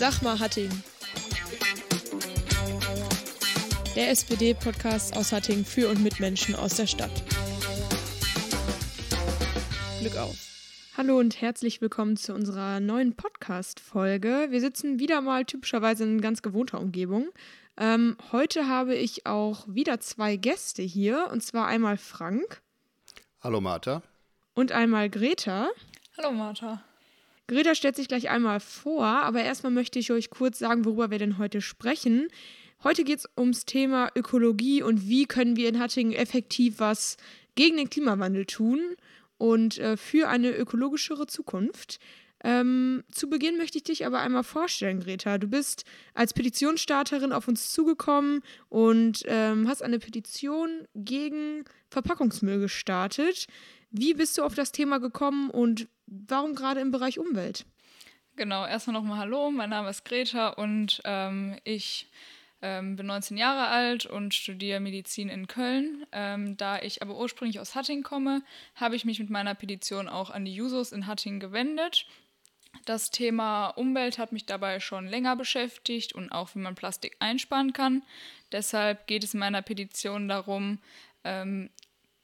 Sag mal Hattingen. Der SPD-Podcast aus Hattingen für und mit Menschen aus der Stadt. Glück auf. Hallo und herzlich willkommen zu unserer neuen Podcast-Folge. Wir sitzen wieder mal typischerweise in ganz gewohnter Umgebung. Ähm, heute habe ich auch wieder zwei Gäste hier, und zwar einmal Frank. Hallo Martha. Und einmal Greta. Hallo Martha. Greta stellt sich gleich einmal vor, aber erstmal möchte ich euch kurz sagen, worüber wir denn heute sprechen. Heute geht es ums Thema Ökologie und wie können wir in Hattingen effektiv was gegen den Klimawandel tun und äh, für eine ökologischere Zukunft. Ähm, zu Beginn möchte ich dich aber einmal vorstellen, Greta. Du bist als Petitionsstarterin auf uns zugekommen und ähm, hast eine Petition gegen Verpackungsmüll gestartet. Wie bist du auf das Thema gekommen und warum gerade im Bereich Umwelt? Genau, erstmal nochmal Hallo, mein Name ist Greta und ähm, ich ähm, bin 19 Jahre alt und studiere Medizin in Köln. Ähm, da ich aber ursprünglich aus Hattingen komme, habe ich mich mit meiner Petition auch an die Jusos in Hattingen gewendet. Das Thema Umwelt hat mich dabei schon länger beschäftigt und auch wie man Plastik einsparen kann. Deshalb geht es in meiner Petition darum, ähm,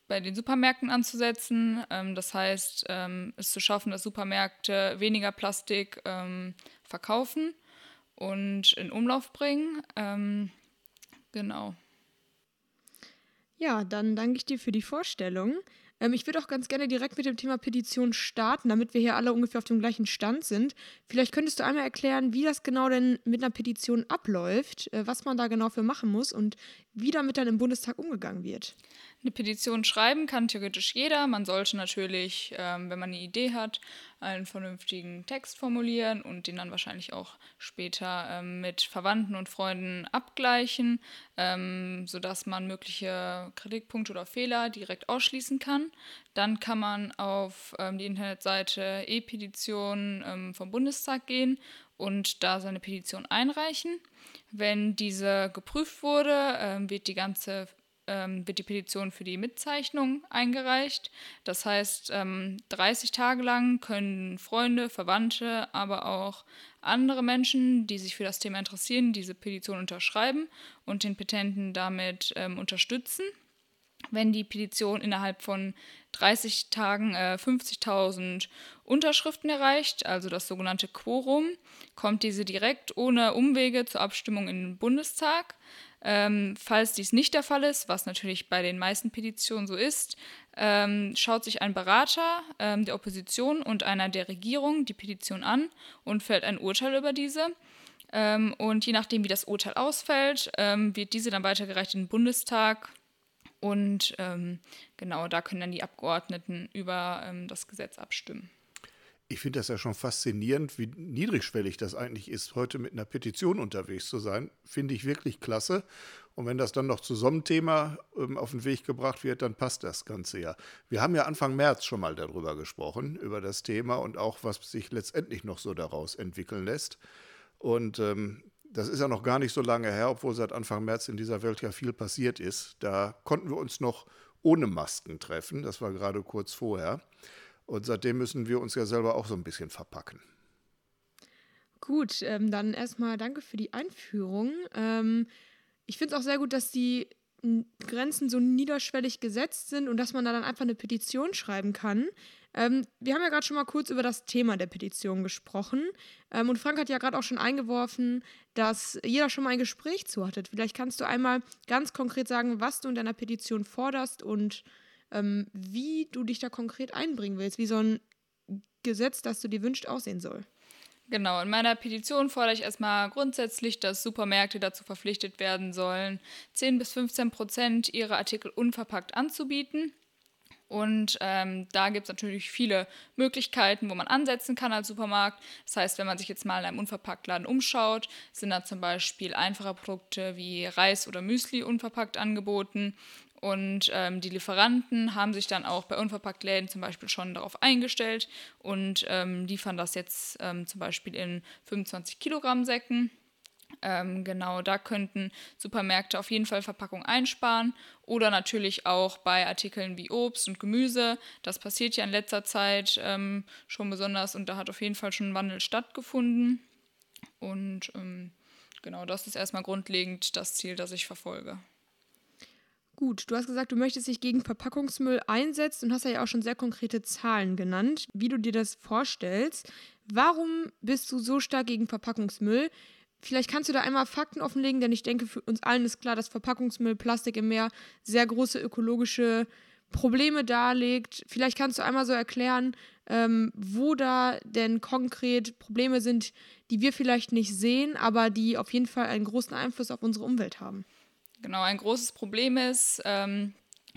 bei den Supermärkten anzusetzen. Ähm, das heißt, ähm, es zu schaffen, dass Supermärkte weniger Plastik ähm, verkaufen und in Umlauf bringen. Ähm, genau. Ja, dann danke ich dir für die Vorstellung. Ähm, ich würde auch ganz gerne direkt mit dem Thema Petition starten, damit wir hier alle ungefähr auf dem gleichen Stand sind. Vielleicht könntest du einmal erklären, wie das genau denn mit einer Petition abläuft, äh, was man da genau für machen muss und wie damit dann im Bundestag umgegangen wird. Eine Petition schreiben kann theoretisch jeder. Man sollte natürlich, ähm, wenn man eine Idee hat, einen vernünftigen Text formulieren und den dann wahrscheinlich auch später ähm, mit Verwandten und Freunden abgleichen, ähm, sodass man mögliche Kritikpunkte oder Fehler direkt ausschließen kann. Dann kann man auf ähm, die Internetseite e-Petition ähm, vom Bundestag gehen und da seine Petition einreichen. Wenn diese geprüft wurde, ähm, wird die ganze ähm, wird die Petition für die Mitzeichnung eingereicht. Das heißt, ähm, 30 Tage lang können Freunde, Verwandte, aber auch andere Menschen, die sich für das Thema interessieren, diese Petition unterschreiben und den Petenten damit ähm, unterstützen. Wenn die Petition innerhalb von 30 Tagen äh, 50.000 Unterschriften erreicht, also das sogenannte Quorum, kommt diese direkt ohne Umwege zur Abstimmung in den Bundestag. Ähm, falls dies nicht der Fall ist, was natürlich bei den meisten Petitionen so ist, ähm, schaut sich ein Berater ähm, der Opposition und einer der Regierung die Petition an und fällt ein Urteil über diese. Ähm, und je nachdem, wie das Urteil ausfällt, ähm, wird diese dann weitergereicht in den Bundestag. Und ähm, genau, da können dann die Abgeordneten über das Gesetz abstimmen. Ich finde das ja schon faszinierend, wie niedrigschwellig das eigentlich ist, heute mit einer Petition unterwegs zu sein. Finde ich wirklich klasse. Und wenn das dann noch zu so einem Thema ähm, auf den Weg gebracht wird, dann passt das Ganze ja. Wir haben ja Anfang März schon mal darüber gesprochen, über das Thema und auch, was sich letztendlich noch so daraus entwickeln lässt. Und ähm, das ist ja noch gar nicht so lange her, obwohl seit Anfang März in dieser Welt ja viel passiert ist. Da konnten wir uns noch ohne Masken treffen. Das war gerade kurz vorher. Und seitdem müssen wir uns ja selber auch so ein bisschen verpacken. Gut, ähm, dann erstmal danke für die Einführung. Ähm, ich finde es auch sehr gut, dass die Grenzen so niederschwellig gesetzt sind und dass man da dann einfach eine Petition schreiben kann. Ähm, wir haben ja gerade schon mal kurz über das Thema der Petition gesprochen. Ähm, und Frank hat ja gerade auch schon eingeworfen, dass jeder schon mal ein Gespräch zu hatte. Vielleicht kannst du einmal ganz konkret sagen, was du in deiner Petition forderst und ähm, wie du dich da konkret einbringen willst, wie so ein Gesetz, das du dir wünschst, aussehen soll. Genau, in meiner Petition fordere ich erstmal grundsätzlich, dass Supermärkte dazu verpflichtet werden sollen, 10 bis 15 Prozent ihrer Artikel unverpackt anzubieten. Und ähm, da gibt es natürlich viele Möglichkeiten, wo man ansetzen kann als Supermarkt. Das heißt, wenn man sich jetzt mal in einem Unverpacktladen umschaut, sind da zum Beispiel einfache Produkte wie Reis oder Müsli unverpackt angeboten. Und ähm, die Lieferanten haben sich dann auch bei Unverpacktläden zum Beispiel schon darauf eingestellt und ähm, liefern das jetzt ähm, zum Beispiel in 25 Kilogramm Säcken. Ähm, genau, da könnten Supermärkte auf jeden Fall Verpackung einsparen oder natürlich auch bei Artikeln wie Obst und Gemüse. Das passiert ja in letzter Zeit ähm, schon besonders und da hat auf jeden Fall schon ein Wandel stattgefunden. Und ähm, genau, das ist erstmal grundlegend das Ziel, das ich verfolge. Gut, du hast gesagt, du möchtest dich gegen Verpackungsmüll einsetzen und hast ja auch schon sehr konkrete Zahlen genannt, wie du dir das vorstellst. Warum bist du so stark gegen Verpackungsmüll? Vielleicht kannst du da einmal Fakten offenlegen, denn ich denke, für uns allen ist klar, dass Verpackungsmüll, Plastik im Meer sehr große ökologische Probleme darlegt. Vielleicht kannst du einmal so erklären, ähm, wo da denn konkret Probleme sind, die wir vielleicht nicht sehen, aber die auf jeden Fall einen großen Einfluss auf unsere Umwelt haben. Genau, ein großes Problem ist, ähm,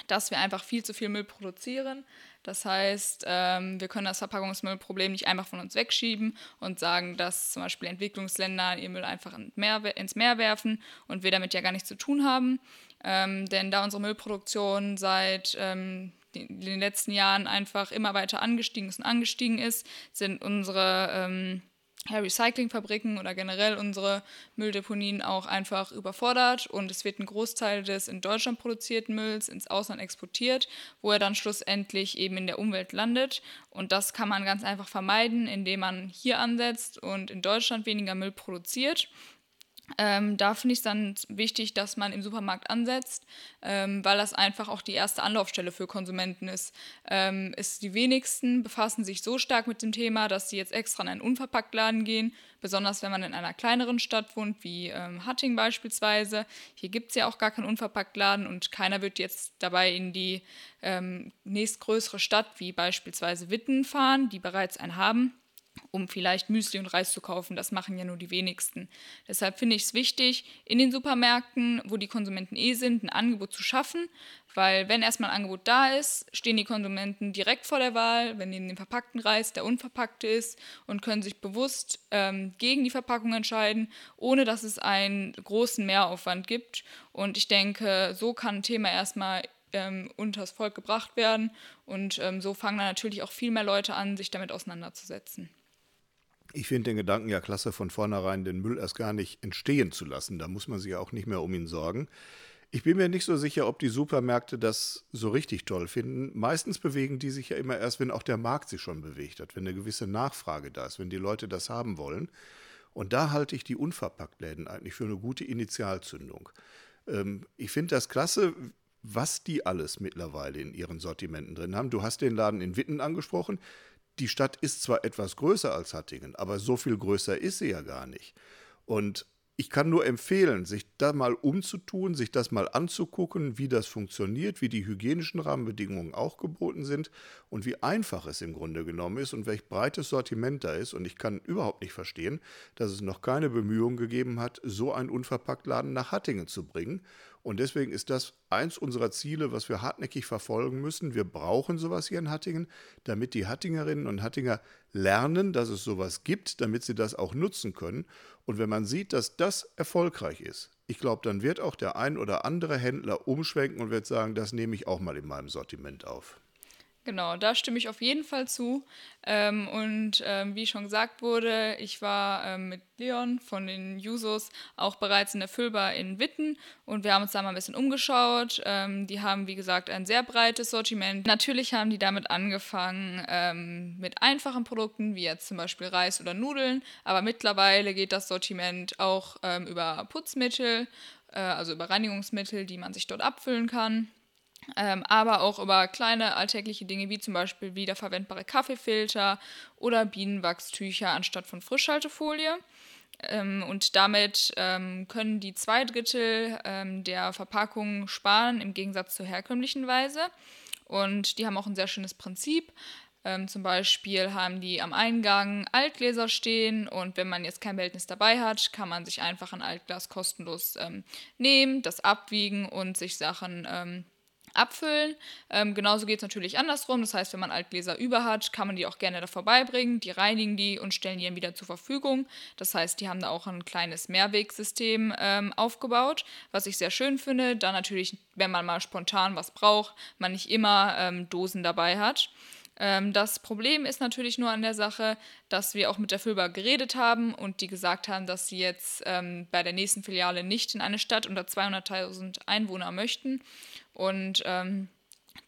dass wir einfach viel zu viel Müll produzieren. Das heißt, ähm, wir können das Verpackungsmüllproblem nicht einfach von uns wegschieben und sagen, dass zum Beispiel Entwicklungsländer ihr Müll einfach ins Meer werfen und wir damit ja gar nichts zu tun haben. Ähm, denn da unsere Müllproduktion seit ähm, den, den, letzten Jahren einfach immer weiter angestiegen ist und angestiegen ist, sind unsere ähm, ja, Recyclingfabriken oder generell unsere Mülldeponien auch einfach überfordert und es wird ein Großteil des in Deutschland produzierten Mülls ins Ausland exportiert, wo er dann schlussendlich eben in der Umwelt landet. Und das kann man ganz einfach vermeiden, indem man hier ansetzt und in Deutschland weniger Müll produziert ähm, da finde ich es dann wichtig, dass man im Supermarkt ansetzt, ähm, weil das einfach auch die erste Anlaufstelle für Konsumenten ist. Ähm, ist. Die wenigsten befassen sich so stark mit dem Thema, dass sie jetzt extra in einen Unverpacktladen gehen, besonders wenn man in einer kleineren Stadt wohnt, wie ähm, Hatting beispielsweise. Hier gibt es ja auch gar keinen Unverpacktladen und keiner wird jetzt dabei in die ähm, nächstgrößere Stadt, wie beispielsweise Witten, fahren, die bereits einen haben um vielleicht Müsli und Reis zu kaufen. Das machen ja nur die wenigsten. Deshalb finde ich es wichtig, in den Supermärkten, wo die Konsumenten eh sind, ein Angebot zu schaffen, weil wenn erstmal ein Angebot da ist, stehen die Konsumenten direkt vor der Wahl, wenn neben dem verpackten Reis der unverpackte ist und können sich bewusst ähm, gegen die Verpackung entscheiden, ohne dass es einen großen Mehraufwand gibt. Und ich denke, so kann ein Thema erstmal ähm, unters Volk gebracht werden und ähm, so fangen dann natürlich auch viel mehr Leute an, sich damit auseinanderzusetzen. Ich finde den Gedanken ja klasse, von vornherein den Müll erst gar nicht entstehen zu lassen. Da muss man sich ja auch nicht mehr um ihn sorgen. Ich bin mir nicht so sicher, ob die Supermärkte das so richtig toll finden. Meistens bewegen die sich ja immer erst, wenn auch der Markt sich schon bewegt hat, wenn eine gewisse Nachfrage da ist, wenn die Leute das haben wollen. Und da halte ich die Unverpacktläden eigentlich für eine gute Initialzündung. Ähm, ich finde das klasse, was die alles mittlerweile in ihren Sortimenten drin haben. Du hast den Laden in Witten angesprochen die Stadt ist zwar etwas größer als Hattingen, aber so viel größer ist sie ja gar nicht. Und ich kann nur empfehlen, sich da mal umzutun, sich das mal anzugucken, wie das funktioniert, wie die hygienischen Rahmenbedingungen auch geboten sind und wie einfach es im Grunde genommen ist und welch breites Sortiment da ist. Und ich kann überhaupt nicht verstehen, dass es noch keine Bemühungen gegeben hat, so einen Unverpacktladen nach Hattingen zu bringen. Und deswegen ist das eins unserer Ziele, was wir hartnäckig verfolgen müssen. Wir brauchen sowas hier in Hattingen, damit die Hattingerinnen und Hattinger lernen, dass es sowas gibt, damit sie das auch nutzen können. Und wenn man sieht, dass das erfolgreich ist, ich glaube, dann wird auch der ein oder andere Händler umschwenken und wird sagen, das nehme ich auch mal in meinem Sortiment auf. Genau, da stimme ich auf jeden Fall zu. Ähm, und ähm, wie schon gesagt wurde, ich war ähm, mit Leon von den Jusos auch bereits in der Füllbar in Witten und wir haben uns da mal ein bisschen umgeschaut. Ähm, die haben, wie gesagt, ein sehr breites Sortiment. Natürlich haben die damit angefangen ähm, mit einfachen Produkten, wie jetzt zum Beispiel Reis oder Nudeln, aber mittlerweile geht das Sortiment auch ähm, über Putzmittel, äh, also über Reinigungsmittel, die man sich dort abfüllen kann ähm, aber auch über kleine alltägliche Dinge wie zum Beispiel wiederverwendbare Kaffeefilter oder Bienenwachstücher anstatt von Frischhaltefolie. Ähm, und damit ähm, können die zwei Drittel ähm, der Verpackung sparen im Gegensatz zur herkömmlichen Weise. Und die haben auch ein sehr schönes Prinzip. Ähm, zum Beispiel haben die am Eingang Altgläser stehen und wenn man jetzt kein Behältnis dabei hat, kann man sich einfach ein Altglas kostenlos ähm, nehmen, das abwiegen und sich Sachen abfüllen. Ähm, genauso geht es natürlich andersrum. Das heißt, wenn man Altgläser über hat, kann man die auch gerne da vorbeibringen. Die reinigen die und stellen die dann wieder zur Verfügung. Das heißt, die haben da auch ein kleines Mehrwegsystem ähm, aufgebaut, was ich sehr schön finde. Da natürlich, wenn man mal spontan was braucht, man nicht immer ähm, Dosen dabei hat. Ähm, das Problem ist natürlich nur an der Sache, dass wir auch mit der Füllbar geredet haben und die gesagt haben, dass sie jetzt ähm, bei der nächsten Filiale nicht in eine Stadt unter 200.000 Einwohner möchten. Und ähm,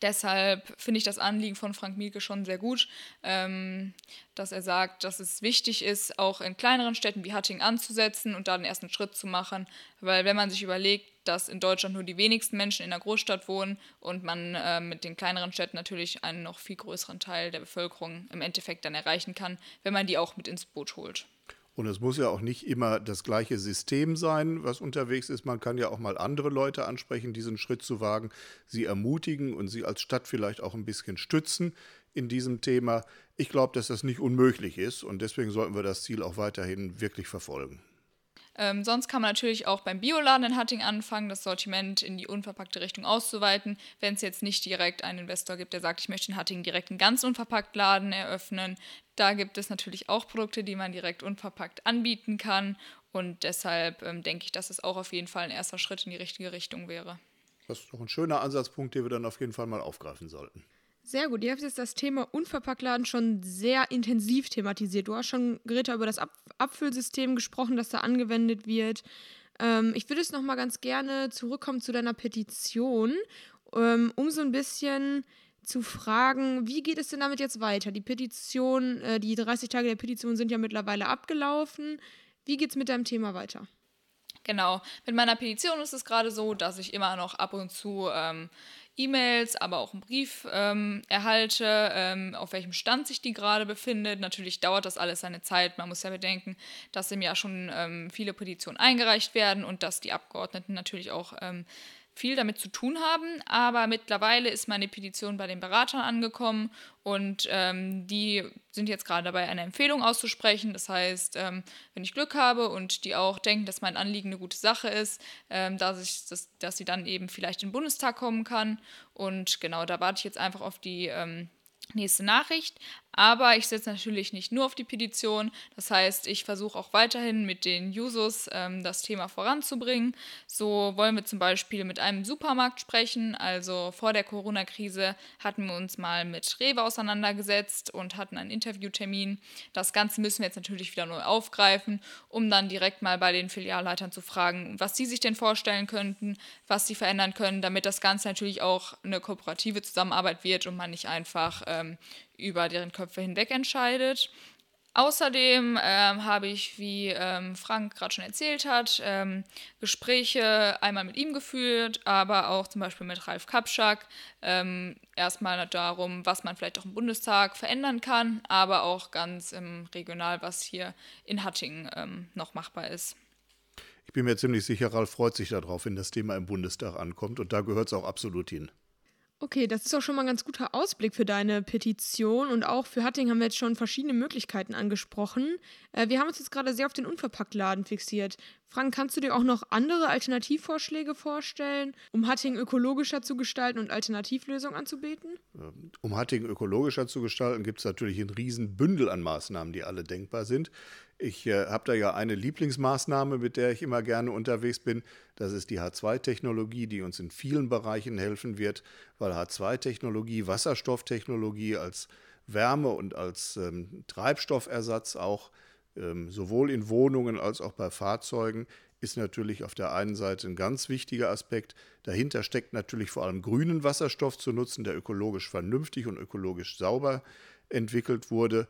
Deshalb finde ich das Anliegen von Frank Mielke schon sehr gut, ähm, dass er sagt, dass es wichtig ist, auch in kleineren Städten wie Hattingen anzusetzen und da den ersten Schritt zu machen. Weil wenn man sich überlegt, dass in Deutschland nur die wenigsten Menschen in der Großstadt wohnen und man äh, mit den kleineren Städten natürlich einen noch viel größeren Teil der Bevölkerung im Endeffekt dann erreichen kann, wenn man die auch mit ins Boot holt. Und es muss ja auch nicht immer das gleiche System sein, was unterwegs ist. Man kann ja auch mal andere Leute ansprechen, diesen Schritt zu wagen, sie ermutigen und sie als Stadt vielleicht auch ein bisschen stützen in diesem Thema. Ich glaube, dass das nicht unmöglich ist und deswegen sollten wir das Ziel auch weiterhin wirklich verfolgen. Ähm, sonst kann man natürlich auch beim Bioladen in Hatting anfangen, das Sortiment in die unverpackte Richtung auszuweiten, wenn es jetzt nicht direkt einen Investor gibt, der sagt, ich möchte in Hatting direkt einen ganz unverpackt Laden eröffnen. Da gibt es natürlich auch Produkte, die man direkt unverpackt anbieten kann und deshalb ähm, denke ich, dass es auch auf jeden Fall ein erster Schritt in die richtige Richtung wäre. Das ist doch ein schöner Ansatzpunkt, den wir dann auf jeden Fall mal aufgreifen sollten. Sehr gut. Ihr habt jetzt das Thema Unverpacktladen schon sehr intensiv thematisiert. Du hast schon, Greta, über das Ab Abfüllsystem gesprochen, das da angewendet wird. Ähm, ich würde jetzt noch mal ganz gerne zurückkommen zu deiner Petition, ähm, um so ein bisschen zu fragen, wie geht es denn damit jetzt weiter? Die Petition, äh, die 30 Tage der Petition sind ja mittlerweile abgelaufen. Wie geht es mit deinem Thema weiter? Genau, mit meiner Petition ist es gerade so, dass ich immer noch ab und zu ähm, E-Mails, aber auch einen Brief ähm, erhalte, ähm, auf welchem Stand sich die gerade befindet. Natürlich dauert das alles seine Zeit. Man muss ja bedenken, dass im Jahr schon ähm, viele Petitionen eingereicht werden und dass die Abgeordneten natürlich auch ähm, viel damit zu tun haben, aber mittlerweile ist meine Petition bei den Beratern angekommen und ähm, die sind jetzt gerade dabei, eine Empfehlung auszusprechen. Das heißt, ähm, wenn ich Glück habe und die auch denken, dass mein Anliegen eine gute Sache ist, ähm, dass, ich, dass, dass sie dann eben vielleicht in den Bundestag kommen kann. Und genau, da warte ich jetzt einfach auf die ähm, nächste Nachricht. Aber ich setze natürlich nicht nur auf die Petition. Das heißt, ich versuche auch weiterhin mit den Jusos ähm, das Thema voranzubringen. So wollen wir zum Beispiel mit einem Supermarkt sprechen. Also vor der Corona-Krise hatten wir uns mal mit Rewe auseinandergesetzt und hatten einen Interviewtermin. Das Ganze müssen wir jetzt natürlich wieder neu aufgreifen, um dann direkt mal bei den Filialleitern zu fragen, was sie sich denn vorstellen könnten, was sie verändern können, damit das Ganze natürlich auch eine kooperative Zusammenarbeit wird und man nicht einfach ähm, über deren Köpfe hinweg entscheidet. Außerdem ähm, habe ich, wie ähm, Frank gerade schon erzählt hat, ähm, Gespräche einmal mit ihm geführt, aber auch zum Beispiel mit Ralf Kapschak. Ähm, erstmal darum, was man vielleicht auch im Bundestag verändern kann, aber auch ganz regional, was hier in Hattingen ähm, noch machbar ist. Ich bin mir ziemlich sicher, Ralf freut sich darauf, wenn das Thema im Bundestag ankommt und da gehört es auch absolut hin. Okay, das ist auch schon mal ein ganz guter Ausblick für deine Petition und auch für Hatting haben wir jetzt schon verschiedene Möglichkeiten angesprochen. Äh, wir haben uns jetzt gerade sehr auf den Unverpacktladen fixiert. Frank, kannst du dir auch noch andere Alternativvorschläge vorstellen, um Hatting ökologischer zu gestalten und Alternativlösungen anzubieten? Ähm, um Hatting ökologischer zu gestalten, gibt es natürlich ein Riesenbündel an Maßnahmen, die alle denkbar sind. Ich äh, habe da ja eine Lieblingsmaßnahme, mit der ich immer gerne unterwegs bin. Das ist die H2-Technologie, die uns in vielen Bereichen helfen wird, weil H2-Technologie, Wasserstofftechnologie als Wärme und als ähm, Treibstoffersatz auch sowohl in Wohnungen als auch bei Fahrzeugen ist natürlich auf der einen Seite ein ganz wichtiger Aspekt. Dahinter steckt natürlich vor allem grünen Wasserstoff zu nutzen, der ökologisch vernünftig und ökologisch sauber entwickelt wurde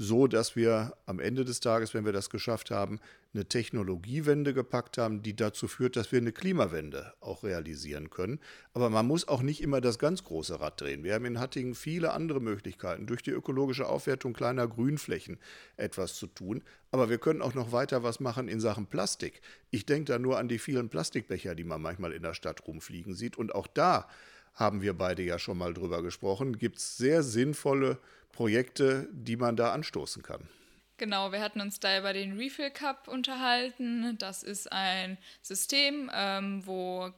so dass wir am Ende des Tages, wenn wir das geschafft haben, eine Technologiewende gepackt haben, die dazu führt, dass wir eine Klimawende auch realisieren können. Aber man muss auch nicht immer das ganz große Rad drehen. Wir haben in Hattingen viele andere Möglichkeiten, durch die ökologische Aufwertung kleiner Grünflächen etwas zu tun. Aber wir können auch noch weiter was machen in Sachen Plastik. Ich denke da nur an die vielen Plastikbecher, die man manchmal in der Stadt rumfliegen sieht. Und auch da haben wir beide ja schon mal drüber gesprochen, gibt es sehr sinnvolle Projekte, die man da anstoßen kann. Genau, wir hatten uns da über den Refill Cup unterhalten. Das ist ein System, ähm, wo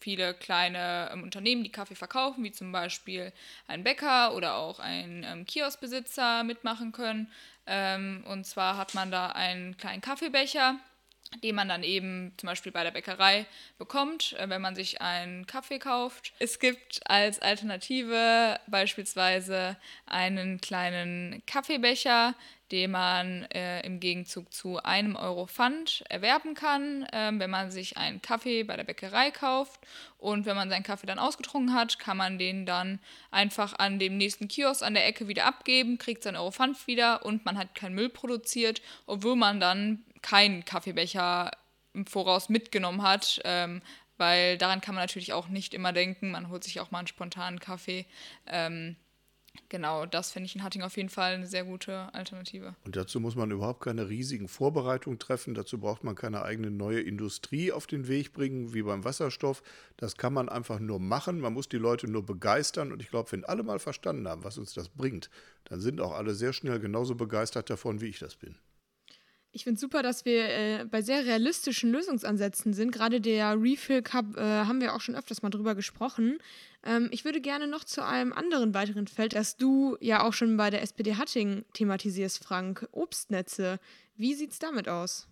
viele kleine ähm, Unternehmen, die Kaffee verkaufen, wie zum Beispiel ein Bäcker oder auch ein ähm, Kioskbesitzer mitmachen können. Ähm, und zwar hat man da einen kleinen Kaffeebecher, den man dann eben zum Beispiel bei der Bäckerei bekommt, äh, wenn man sich einen Kaffee kauft. Es gibt als Alternative beispielsweise einen kleinen Kaffeebecher, den man äh, im Gegenzug zu einem Euro Pfand erwerben kann, äh, wenn man sich einen Kaffee bei der Bäckerei kauft. Und wenn man seinen Kaffee dann ausgetrunken hat, kann man den dann einfach an dem nächsten Kiosk an der Ecke wieder abgeben, kriegt seinen Euro Pfand wieder und man hat keinen Müll produziert, obwohl man dann keinen Kaffeebecher im Voraus mitgenommen hat, ähm, weil daran kann man natürlich auch nicht immer denken. Man holt sich auch mal einen spontanen Kaffee. Ähm, genau, das finde ich in Hatting auf jeden Fall eine sehr gute Alternative. Und dazu muss man überhaupt keine riesigen Vorbereitungen treffen. Dazu braucht man keine eigene neue Industrie auf den Weg bringen, wie beim Wasserstoff. Das kann man einfach nur machen. Man muss die Leute nur begeistern. Und ich glaube, wenn alle mal verstanden haben, was uns das bringt, dann sind auch alle sehr schnell genauso begeistert davon, wie ich das bin. Ich finde super, dass wir äh, bei sehr realistischen Lösungsansätzen sind. Gerade der Refill Cup äh, haben wir auch schon öfters mal drüber gesprochen. Ähm, ich würde gerne noch zu einem anderen weiteren Feld, das du ja auch schon bei der SPD Hatting thematisierst, Frank. Obstnetze. Wie sieht es damit aus?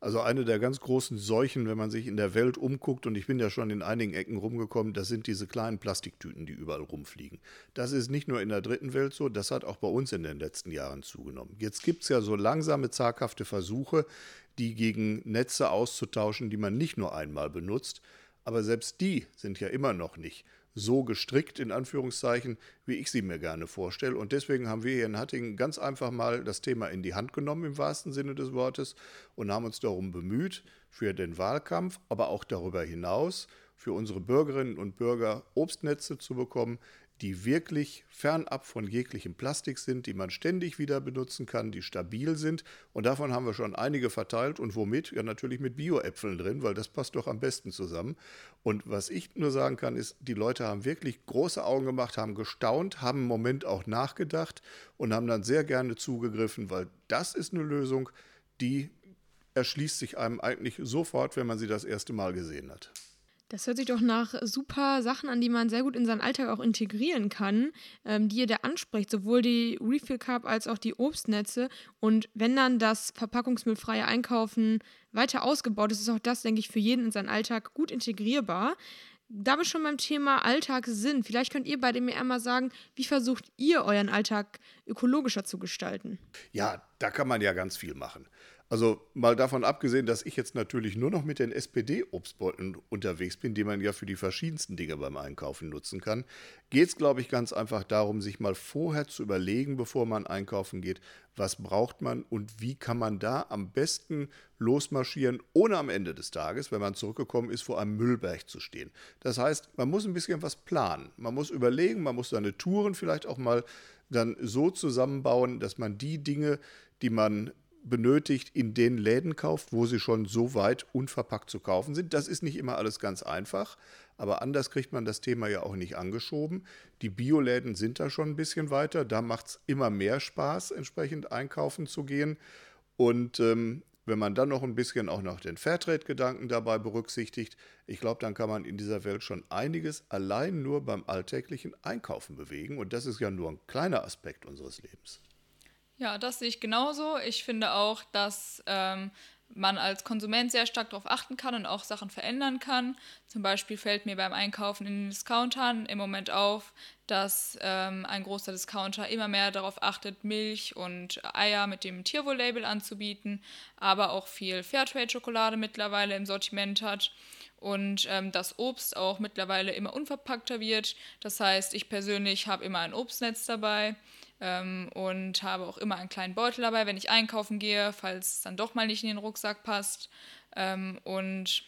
Also eine der ganz großen Seuchen, wenn man sich in der Welt umguckt, und ich bin ja schon in einigen Ecken rumgekommen, das sind diese kleinen Plastiktüten, die überall rumfliegen. Das ist nicht nur in der dritten Welt so, das hat auch bei uns in den letzten Jahren zugenommen. Jetzt gibt es ja so langsame, zaghafte Versuche, die gegen Netze auszutauschen, die man nicht nur einmal benutzt. Aber selbst die sind ja immer noch nicht so gestrickt, in Anführungszeichen, wie ich sie mir gerne vorstelle. Und deswegen haben wir hier in Hattingen ganz einfach mal das Thema in die Hand genommen, im wahrsten Sinne des Wortes, und haben uns darum bemüht, für den Wahlkampf, aber auch darüber hinaus, für unsere Bürgerinnen und Bürger Obstnetze zu bekommen, die wirklich fernab von jeglichem Plastik sind, die man ständig wieder benutzen kann, die stabil sind. Und davon haben wir schon einige verteilt. Und womit? Ja, natürlich mit Bio-Äpfeln drin, weil das passt doch am besten zusammen. Und was ich nur sagen kann, ist, die Leute haben wirklich große Augen gemacht, haben gestaunt, haben im Moment auch nachgedacht und haben dann sehr gerne zugegriffen, weil das ist eine Lösung, die erschließt sich einem eigentlich sofort, wenn man sie das erste Mal gesehen hat. Das hört sich doch nach super Sachen an, die man sehr gut in seinen Alltag auch integrieren kann, ähm, die ihr da anspricht, sowohl die Refill Cup als auch die Obstnetze. Und wenn dann das verpackungsmüllfreie Einkaufen weiter ausgebaut ist, ist auch das, denke ich, für jeden in seinen Alltag gut integrierbar. Da wir schon beim Thema Alltag sind, vielleicht könnt ihr beide mir einmal sagen, wie versucht ihr euren Alltag ökologischer zu gestalten? Ja, da kann man ja ganz viel machen. Also mal davon abgesehen, dass ich jetzt natürlich nur noch mit den SPD-Obstbeuteln unterwegs bin, die man ja für die verschiedensten Dinge beim Einkaufen nutzen kann, geht es, glaube ich, ganz einfach darum, sich mal vorher zu überlegen, bevor man einkaufen geht, was braucht man und wie kann man da am besten losmarschieren, ohne am Ende des Tages, wenn man zurückgekommen ist, vor einem Müllberg zu stehen. Das heißt, man muss ein bisschen was planen. Man muss überlegen, man muss seine Touren vielleicht auch mal dann so zusammenbauen, dass man die Dinge, die man benötigt, in den Läden kauft, wo sie schon so weit unverpackt zu kaufen sind. Das ist nicht immer alles ganz einfach, aber anders kriegt man das Thema ja auch nicht angeschoben. Die Bioläden sind da schon ein bisschen weiter, da macht es immer mehr Spaß, entsprechend einkaufen zu gehen. Und ähm, wenn man dann noch ein bisschen auch noch den Fairtrade-Gedanken dabei berücksichtigt, ich glaube, dann kann man in dieser Welt schon einiges allein nur beim alltäglichen Einkaufen bewegen. Und das ist ja nur ein kleiner Aspekt unseres Lebens. Ja, das sehe ich genauso. Ich finde auch, dass ähm, man als Konsument sehr stark darauf achten kann und auch Sachen verändern kann. Zum Beispiel fällt mir beim Einkaufen in den Discountern im Moment auf, dass ähm, ein großer Discounter immer mehr darauf achtet, Milch und Eier mit dem Tierwohl-Label anzubieten, aber auch viel Fairtrade-Schokolade mittlerweile im Sortiment hat und ähm, das Obst auch mittlerweile immer unverpackter wird. Das heißt, ich persönlich habe immer ein Obstnetz dabei ähm, und habe auch immer einen kleinen Beutel dabei, wenn ich einkaufen gehe, falls es dann doch mal nicht in den Rucksack passt. Ähm, und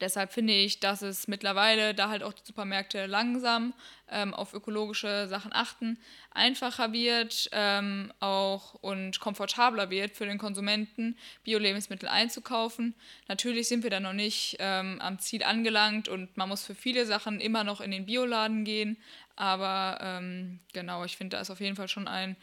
Deshalb finde ich, dass es mittlerweile, da halt auch die Supermärkte langsam ähm, auf ökologische Sachen achten, einfacher wird ähm, auch und komfortabler wird für den Konsumenten, Bio-Lebensmittel einzukaufen. Natürlich sind wir da noch nicht ähm, am Ziel angelangt und man muss für viele Sachen immer noch in den Bioladen gehen. Aber ähm, genau, ich finde, da ist auf jeden Fall schon ein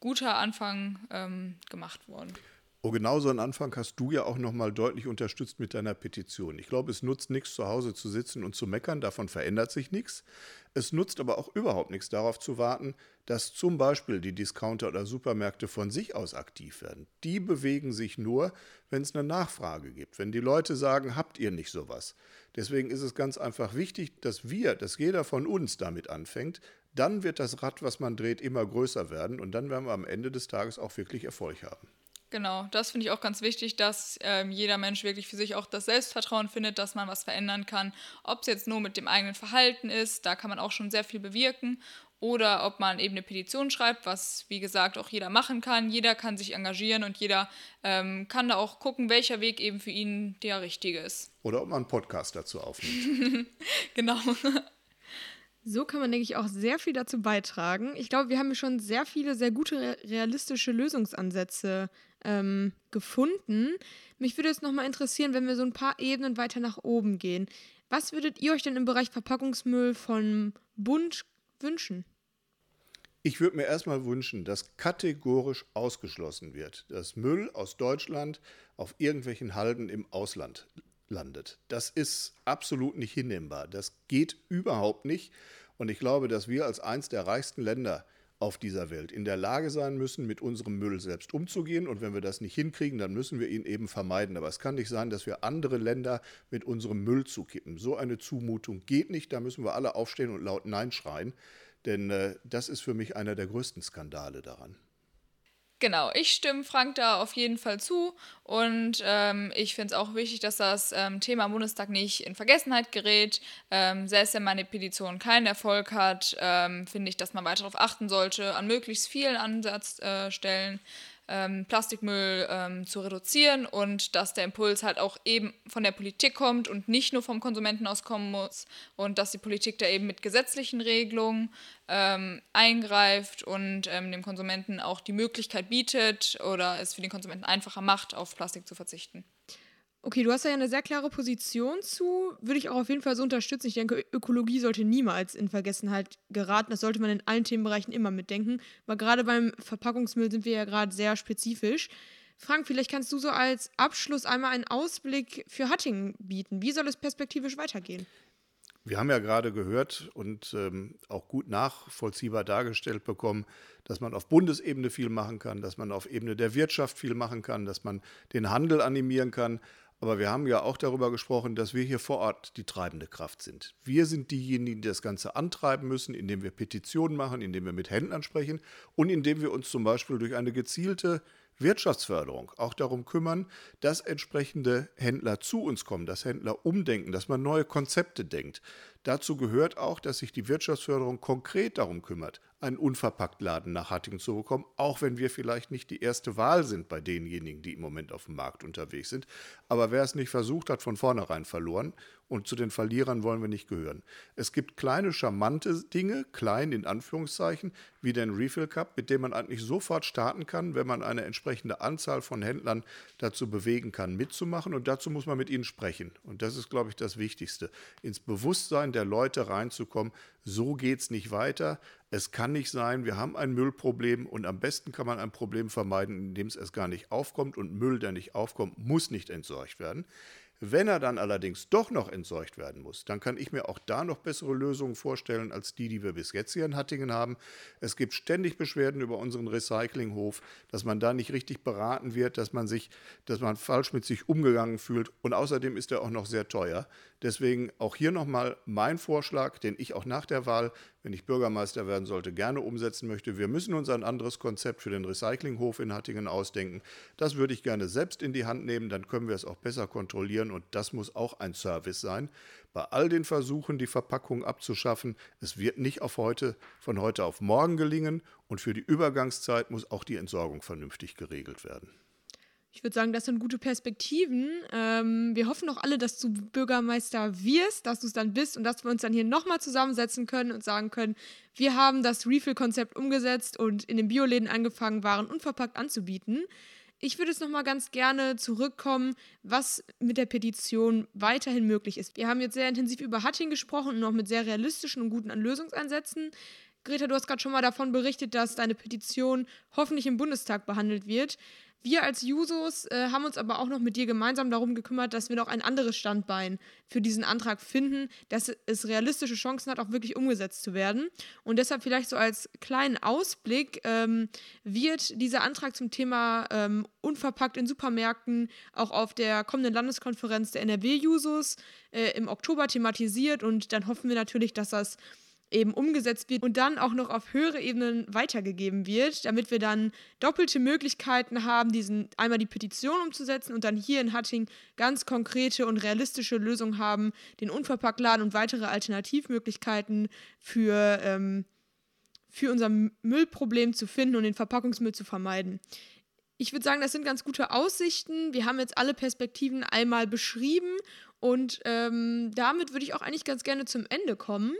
guter Anfang ähm, gemacht worden. Oh, genau so einen Anfang hast du ja auch nochmal deutlich unterstützt mit deiner Petition. Ich glaube, es nutzt nichts, zu Hause zu sitzen und zu meckern, davon verändert sich nichts. Es nutzt aber auch überhaupt nichts, darauf zu warten, dass zum Beispiel die Discounter oder Supermärkte von sich aus aktiv werden. Die bewegen sich nur, wenn es eine Nachfrage gibt, wenn die Leute sagen, habt ihr nicht sowas. Deswegen ist es ganz einfach wichtig, dass wir, dass jeder von uns damit anfängt, dann wird das Rad, was man dreht, immer größer werden und dann werden wir am Ende des Tages auch wirklich Erfolg haben. Genau, das finde ich auch ganz wichtig, dass ähm, jeder Mensch wirklich für sich auch das Selbstvertrauen findet, dass man was verändern kann. Ob es jetzt nur mit dem eigenen Verhalten ist, da kann man auch schon sehr viel bewirken. Oder ob man eben eine Petition schreibt, was wie gesagt auch jeder machen kann. Jeder kann sich engagieren und jeder ähm, kann da auch gucken, welcher Weg eben für ihn der richtige ist. Oder ob man einen Podcast dazu aufnimmt. genau. So kann man, denke ich, auch sehr viel dazu beitragen. Ich glaube, wir haben schon sehr viele, sehr gute, realistische Lösungsansätze ähm, gefunden. Mich würde es nochmal interessieren, wenn wir so ein paar Ebenen weiter nach oben gehen. Was würdet ihr euch denn im Bereich Verpackungsmüll von Bund wünschen? Ich würde mir erstmal wünschen, dass kategorisch ausgeschlossen wird, dass Müll aus Deutschland auf irgendwelchen Halden im Ausland landet. Das ist absolut nicht hinnehmbar. Das geht überhaupt nicht. Und ich glaube, dass wir als eines der reichsten Länder auf dieser Welt in der Lage sein müssen, mit unserem Müll selbst umzugehen. Und wenn wir das nicht hinkriegen, dann müssen wir ihn eben vermeiden. Aber es kann nicht sein, dass wir andere Länder mit unserem Müll zukippen. So eine Zumutung geht nicht. Da müssen wir alle aufstehen und laut Nein schreien. Denn äh, das ist für mich einer der größten Skandale daran. Genau, ich stimme Frank da auf jeden Fall zu und ähm, ich finde es auch wichtig, dass das ähm, Thema Bundestag nicht in Vergessenheit gerät. Ähm, selbst wenn meine Petition keinen Erfolg hat, ähm, finde ich, dass man weiter darauf achten sollte, an möglichst vielen Ansatzstellen ähm, Plastikmüll ähm, zu reduzieren und dass der Impuls halt auch eben von der Politik kommt und nicht nur vom Konsumenten aus kommen muss und dass die Politik da eben mit gesetzlichen Regelungen ähm, eingreift und ähm, dem Konsumenten auch die Möglichkeit bietet oder es für den Konsumenten einfacher macht, auf Plastik zu verzichten. Okay, du hast ja eine sehr klare Position zu. Würde ich auch auf jeden Fall so unterstützen. Ich denke, Ökologie sollte niemals in Vergessenheit geraten. Das sollte man in allen Themenbereichen immer mitdenken. Weil gerade beim Verpackungsmüll sind wir ja gerade sehr spezifisch. Frank, vielleicht kannst du so als Abschluss einmal einen Ausblick für Hattingen bieten. Wie soll es perspektivisch weitergehen? Wir haben ja gerade gehört und ähm, auch gut nachvollziehbar dargestellt bekommen, dass man auf Bundesebene viel machen kann, dass man auf Ebene der Wirtschaft viel machen kann, dass man den Handel animieren kann. Aber wir haben ja auch darüber gesprochen, dass wir hier vor Ort die treibende Kraft sind. Wir sind diejenigen, die das Ganze antreiben müssen, indem wir Petitionen machen, indem wir mit Händlern sprechen und indem wir uns zum Beispiel durch eine gezielte Wirtschaftsförderung auch darum kümmern, dass entsprechende Händler zu uns kommen, dass Händler umdenken, dass man neue Konzepte denkt. Dazu gehört auch, dass sich die Wirtschaftsförderung konkret darum kümmert, einen Unverpacktladen nach Hattingen zu bekommen, auch wenn wir vielleicht nicht die erste Wahl sind bei denjenigen, die im Moment auf dem Markt unterwegs sind. Aber wer es nicht versucht hat, von vornherein verloren. Und zu den Verlierern wollen wir nicht gehören. Es gibt kleine, charmante Dinge, klein in Anführungszeichen, wie den Refill Cup, mit dem man eigentlich sofort starten kann, wenn man eine entsprechende Anzahl von Händlern dazu bewegen kann, mitzumachen. Und dazu muss man mit ihnen sprechen. Und das ist, glaube ich, das Wichtigste. Ins Bewusstsein der Leute reinzukommen, so geht es nicht weiter. Es kann nicht sein, wir haben ein Müllproblem und am besten kann man ein Problem vermeiden, indem es erst gar nicht aufkommt und Müll, der nicht aufkommt, muss nicht entsorgt werden. Wenn er dann allerdings doch noch entsorgt werden muss, dann kann ich mir auch da noch bessere Lösungen vorstellen als die, die wir bis jetzt hier in Hattingen haben. Es gibt ständig Beschwerden über unseren Recyclinghof, dass man da nicht richtig beraten wird, dass man sich, dass man falsch mit sich umgegangen fühlt und außerdem ist er auch noch sehr teuer. Deswegen auch hier nochmal mein Vorschlag, den ich auch nach der Wahl, wenn ich Bürgermeister werden sollte, gerne umsetzen möchte. Wir müssen uns ein anderes Konzept für den Recyclinghof in Hattingen ausdenken. Das würde ich gerne selbst in die Hand nehmen, dann können wir es auch besser kontrollieren und das muss auch ein Service sein. Bei all den Versuchen, die Verpackung abzuschaffen, es wird nicht auf heute, von heute auf morgen gelingen und für die Übergangszeit muss auch die Entsorgung vernünftig geregelt werden. Ich würde sagen, das sind gute Perspektiven. Ähm, wir hoffen doch alle, dass du Bürgermeister wirst, dass du es dann bist und dass wir uns dann hier nochmal zusammensetzen können und sagen können, wir haben das Refill-Konzept umgesetzt und in den Bioläden angefangen, Waren unverpackt anzubieten. Ich würde jetzt nochmal ganz gerne zurückkommen, was mit der Petition weiterhin möglich ist. Wir haben jetzt sehr intensiv über Hatting gesprochen und noch mit sehr realistischen und guten Lösungsansätzen. Greta, du hast gerade schon mal davon berichtet, dass deine Petition hoffentlich im Bundestag behandelt wird. Wir als Jusos äh, haben uns aber auch noch mit dir gemeinsam darum gekümmert, dass wir noch ein anderes Standbein für diesen Antrag finden, dass es realistische Chancen hat, auch wirklich umgesetzt zu werden. Und deshalb vielleicht so als kleinen Ausblick ähm, wird dieser Antrag zum Thema ähm, unverpackt in Supermärkten auch auf der kommenden Landeskonferenz der NRW-Jusos äh, im Oktober thematisiert. Und dann hoffen wir natürlich, dass das eben umgesetzt wird und dann auch noch auf höhere Ebenen weitergegeben wird, damit wir dann doppelte Möglichkeiten haben, diesen einmal die Petition umzusetzen und dann hier in Hatting ganz konkrete und realistische Lösungen haben, den Unverpacktladen und weitere Alternativmöglichkeiten für, ähm, für unser Müllproblem zu finden und den Verpackungsmüll zu vermeiden. Ich würde sagen, das sind ganz gute Aussichten. Wir haben jetzt alle Perspektiven einmal beschrieben und ähm, damit würde ich auch eigentlich ganz gerne zum Ende kommen.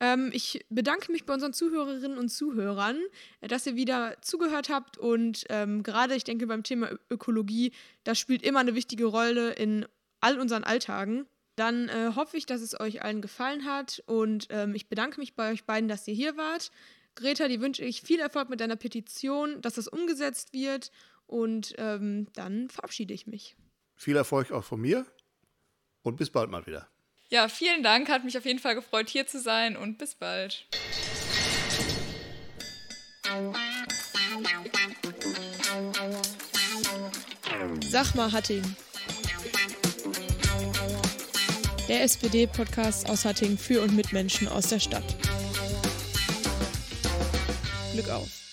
Ähm, ich bedanke mich bei unseren Zuhörerinnen und Zuhörern, äh, dass ihr wieder zugehört habt und ähm, gerade, ich denke, beim Thema Ökologie, das spielt immer eine wichtige Rolle in all unseren Alltagen. Dann äh, hoffe ich, dass es euch allen gefallen hat und ähm, ich bedanke mich bei euch beiden, dass ihr hier wart. Greta, die wünsche ich viel Erfolg mit deiner Petition, dass das umgesetzt wird und ähm, dann verabschiede ich mich. Viel Erfolg auch von mir und bis bald mal wieder. Ja, vielen Dank. Hat mich auf jeden Fall gefreut, hier zu sein und bis bald. Sag mal, Hatting. Der SPD-Podcast aus Hatting für und mit Menschen aus der Stadt. Glück auf.